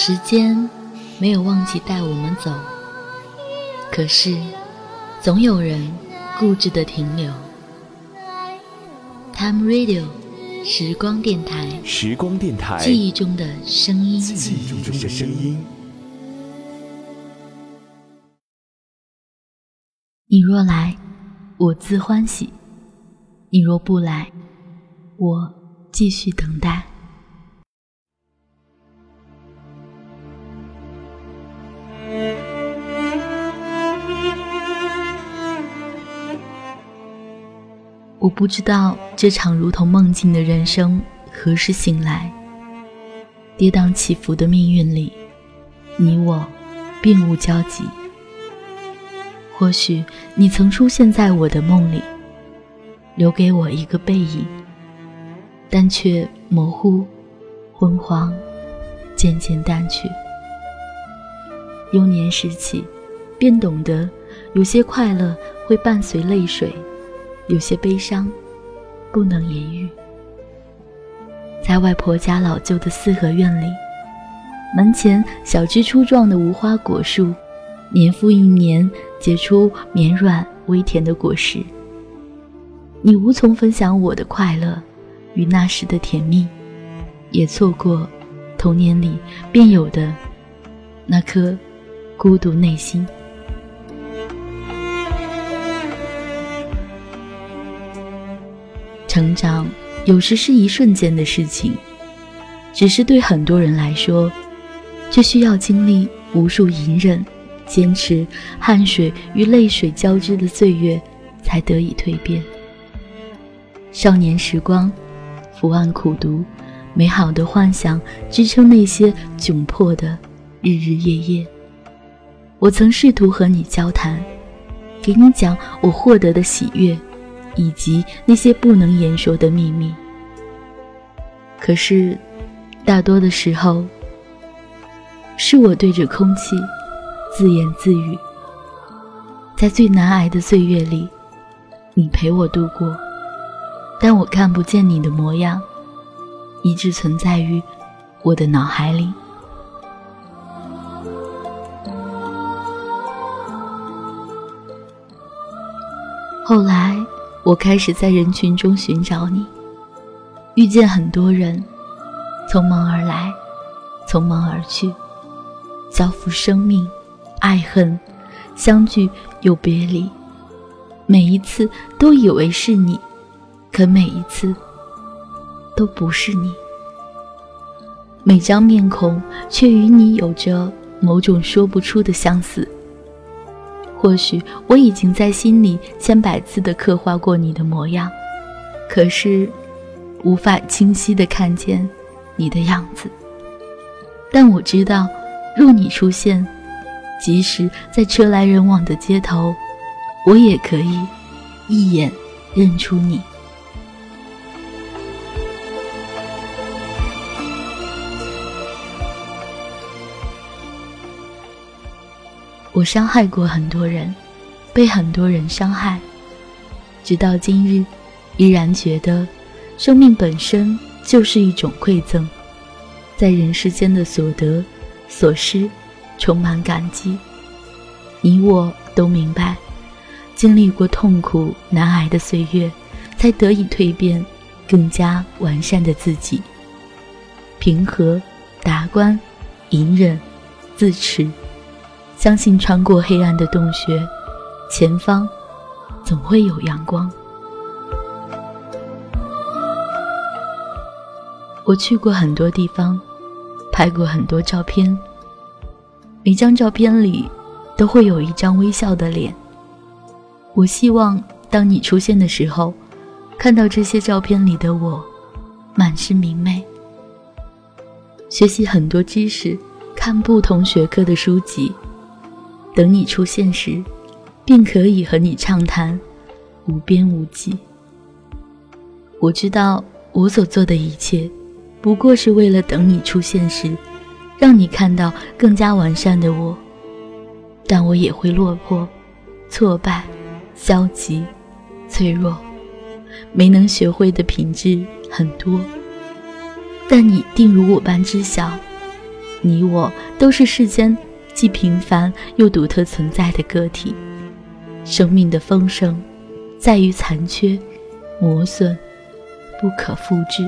时间没有忘记带我们走，可是总有人固执的停留。Time Radio，时光电台，时光电台，记忆中的声音，记忆中的声音。你若来，我自欢喜；你若不来，我继续等待。我不知道这场如同梦境的人生何时醒来。跌宕起伏的命运里，你我并无交集。或许你曾出现在我的梦里，留给我一个背影，但却模糊、昏黄，渐渐淡去。幼年时起，便懂得有些快乐会伴随泪水。有些悲伤，不能言喻。在外婆家老旧的四合院里，门前小枝粗壮的无花果树，年复一年结出绵软微甜的果实。你无从分享我的快乐与那时的甜蜜，也错过童年里便有的那颗孤独内心。成长有时是一瞬间的事情，只是对很多人来说，却需要经历无数隐忍、坚持、汗水与泪水交织的岁月，才得以蜕变。少年时光，伏案苦读，美好的幻想支撑那些窘迫的日日夜夜。我曾试图和你交谈，给你讲我获得的喜悦。以及那些不能言说的秘密。可是，大多的时候，是我对着空气自言自语。在最难挨的岁月里，你陪我度过，但我看不见你的模样，一直存在于我的脑海里。后来。我开始在人群中寻找你，遇见很多人，匆忙而来，匆忙而去，交付生命、爱恨，相聚又别离。每一次都以为是你，可每一次都不是你。每张面孔却与你有着某种说不出的相似。或许我已经在心里千百次的刻画过你的模样，可是无法清晰的看见你的样子。但我知道，若你出现，即使在车来人往的街头，我也可以一眼认出你。我伤害过很多人，被很多人伤害，直到今日，依然觉得生命本身就是一种馈赠，在人世间的所得、所失，充满感激。你我都明白，经历过痛苦难挨的岁月，才得以蜕变，更加完善的自己。平和、达观、隐忍、自持。相信穿过黑暗的洞穴，前方总会有阳光。我去过很多地方，拍过很多照片，每张照片里都会有一张微笑的脸。我希望当你出现的时候，看到这些照片里的我，满是明媚。学习很多知识，看不同学科的书籍。等你出现时，便可以和你畅谈，无边无际。我知道我所做的一切，不过是为了等你出现时，让你看到更加完善的我。但我也会落魄、挫败、消极、脆弱，没能学会的品质很多。但你定如我般知晓，你我都是世间既平凡又独特存在的个体。生命的丰盛，在于残缺、磨损，不可复制。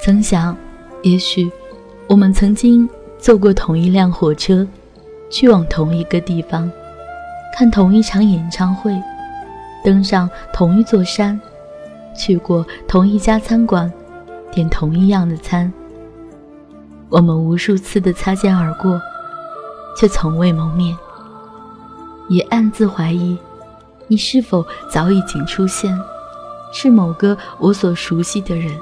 曾想，也许我们曾经坐过同一辆火车，去往同一个地方，看同一场演唱会，登上同一座山，去过同一家餐馆，点同一样的餐。我们无数次的擦肩而过。却从未谋面，也暗自怀疑，你是否早已经出现，是某个我所熟悉的人。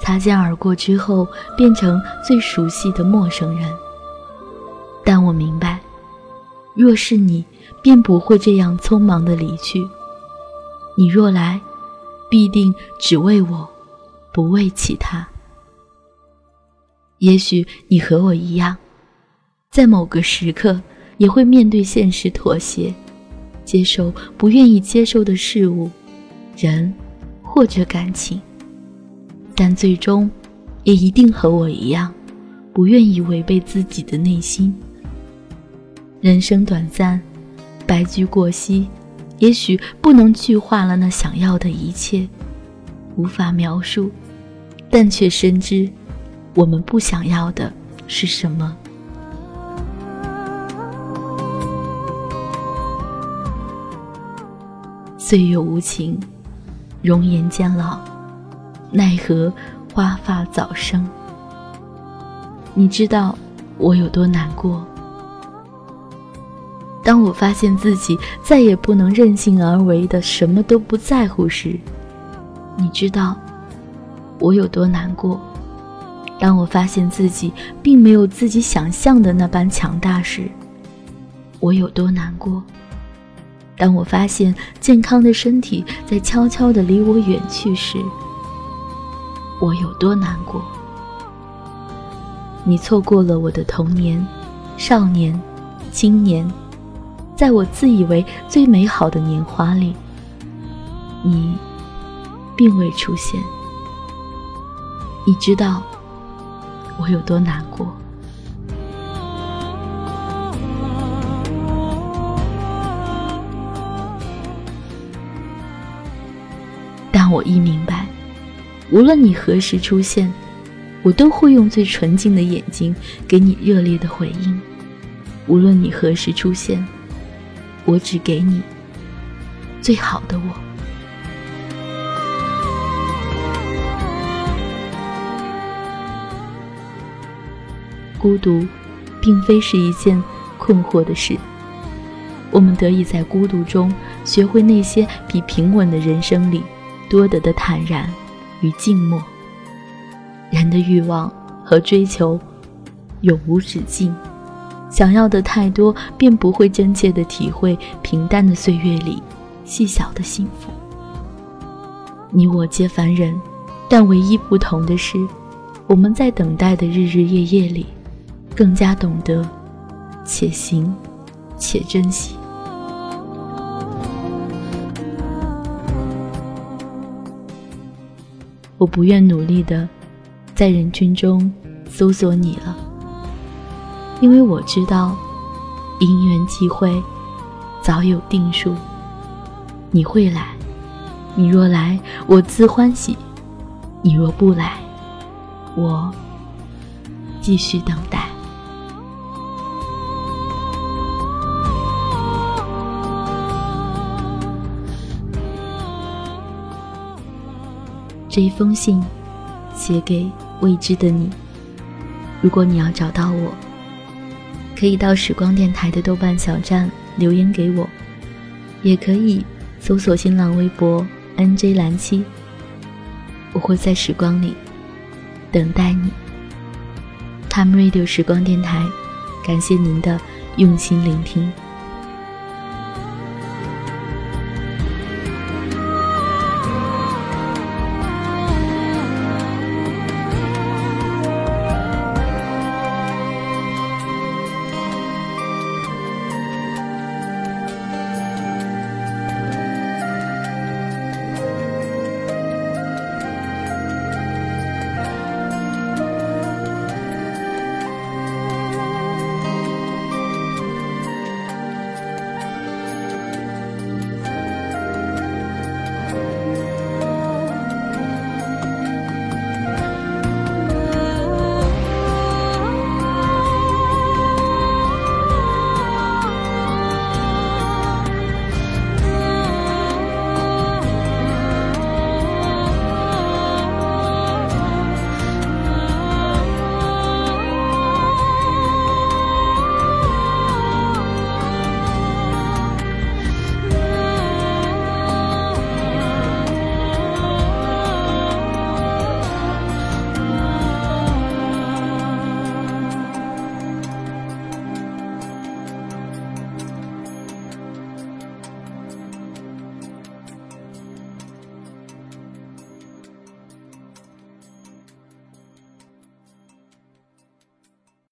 擦肩而过之后，变成最熟悉的陌生人。但我明白，若是你，便不会这样匆忙的离去。你若来，必定只为我，不为其他。也许你和我一样。在某个时刻，也会面对现实妥协，接受不愿意接受的事物、人或者感情，但最终，也一定和我一样，不愿意违背自己的内心。人生短暂，白驹过隙，也许不能具化了那想要的一切，无法描述，但却深知，我们不想要的是什么。岁月无情，容颜渐老，奈何花发早生。你知道我有多难过？当我发现自己再也不能任性而为的什么都不在乎时，你知道我有多难过？当我发现自己并没有自己想象的那般强大时，我有多难过？当我发现健康的身体在悄悄地离我远去时，我有多难过？你错过了我的童年、少年、青年，在我自以为最美好的年华里，你并未出现。你知道我有多难过？但我亦明白，无论你何时出现，我都会用最纯净的眼睛给你热烈的回应。无论你何时出现，我只给你最好的我。孤独，并非是一件困惑的事。我们得以在孤独中学会那些比平稳的人生里。多得的坦然与静默。人的欲望和追求永无止境，想要的太多，便不会真切的体会平淡的岁月里细小的幸福。你我皆凡人，但唯一不同的是，我们在等待的日日夜夜里，更加懂得且行且珍惜。我不愿努力的在人群中搜索你了，因为我知道因缘际会早有定数。你会来，你若来，我自欢喜；你若不来，我继续等待。这一封信，写给未知的你。如果你要找到我，可以到时光电台的豆瓣小站留言给我，也可以搜索新浪微博 “nj 蓝七”。我会在时光里等待你。Time Radio 时光电台，感谢您的用心聆听。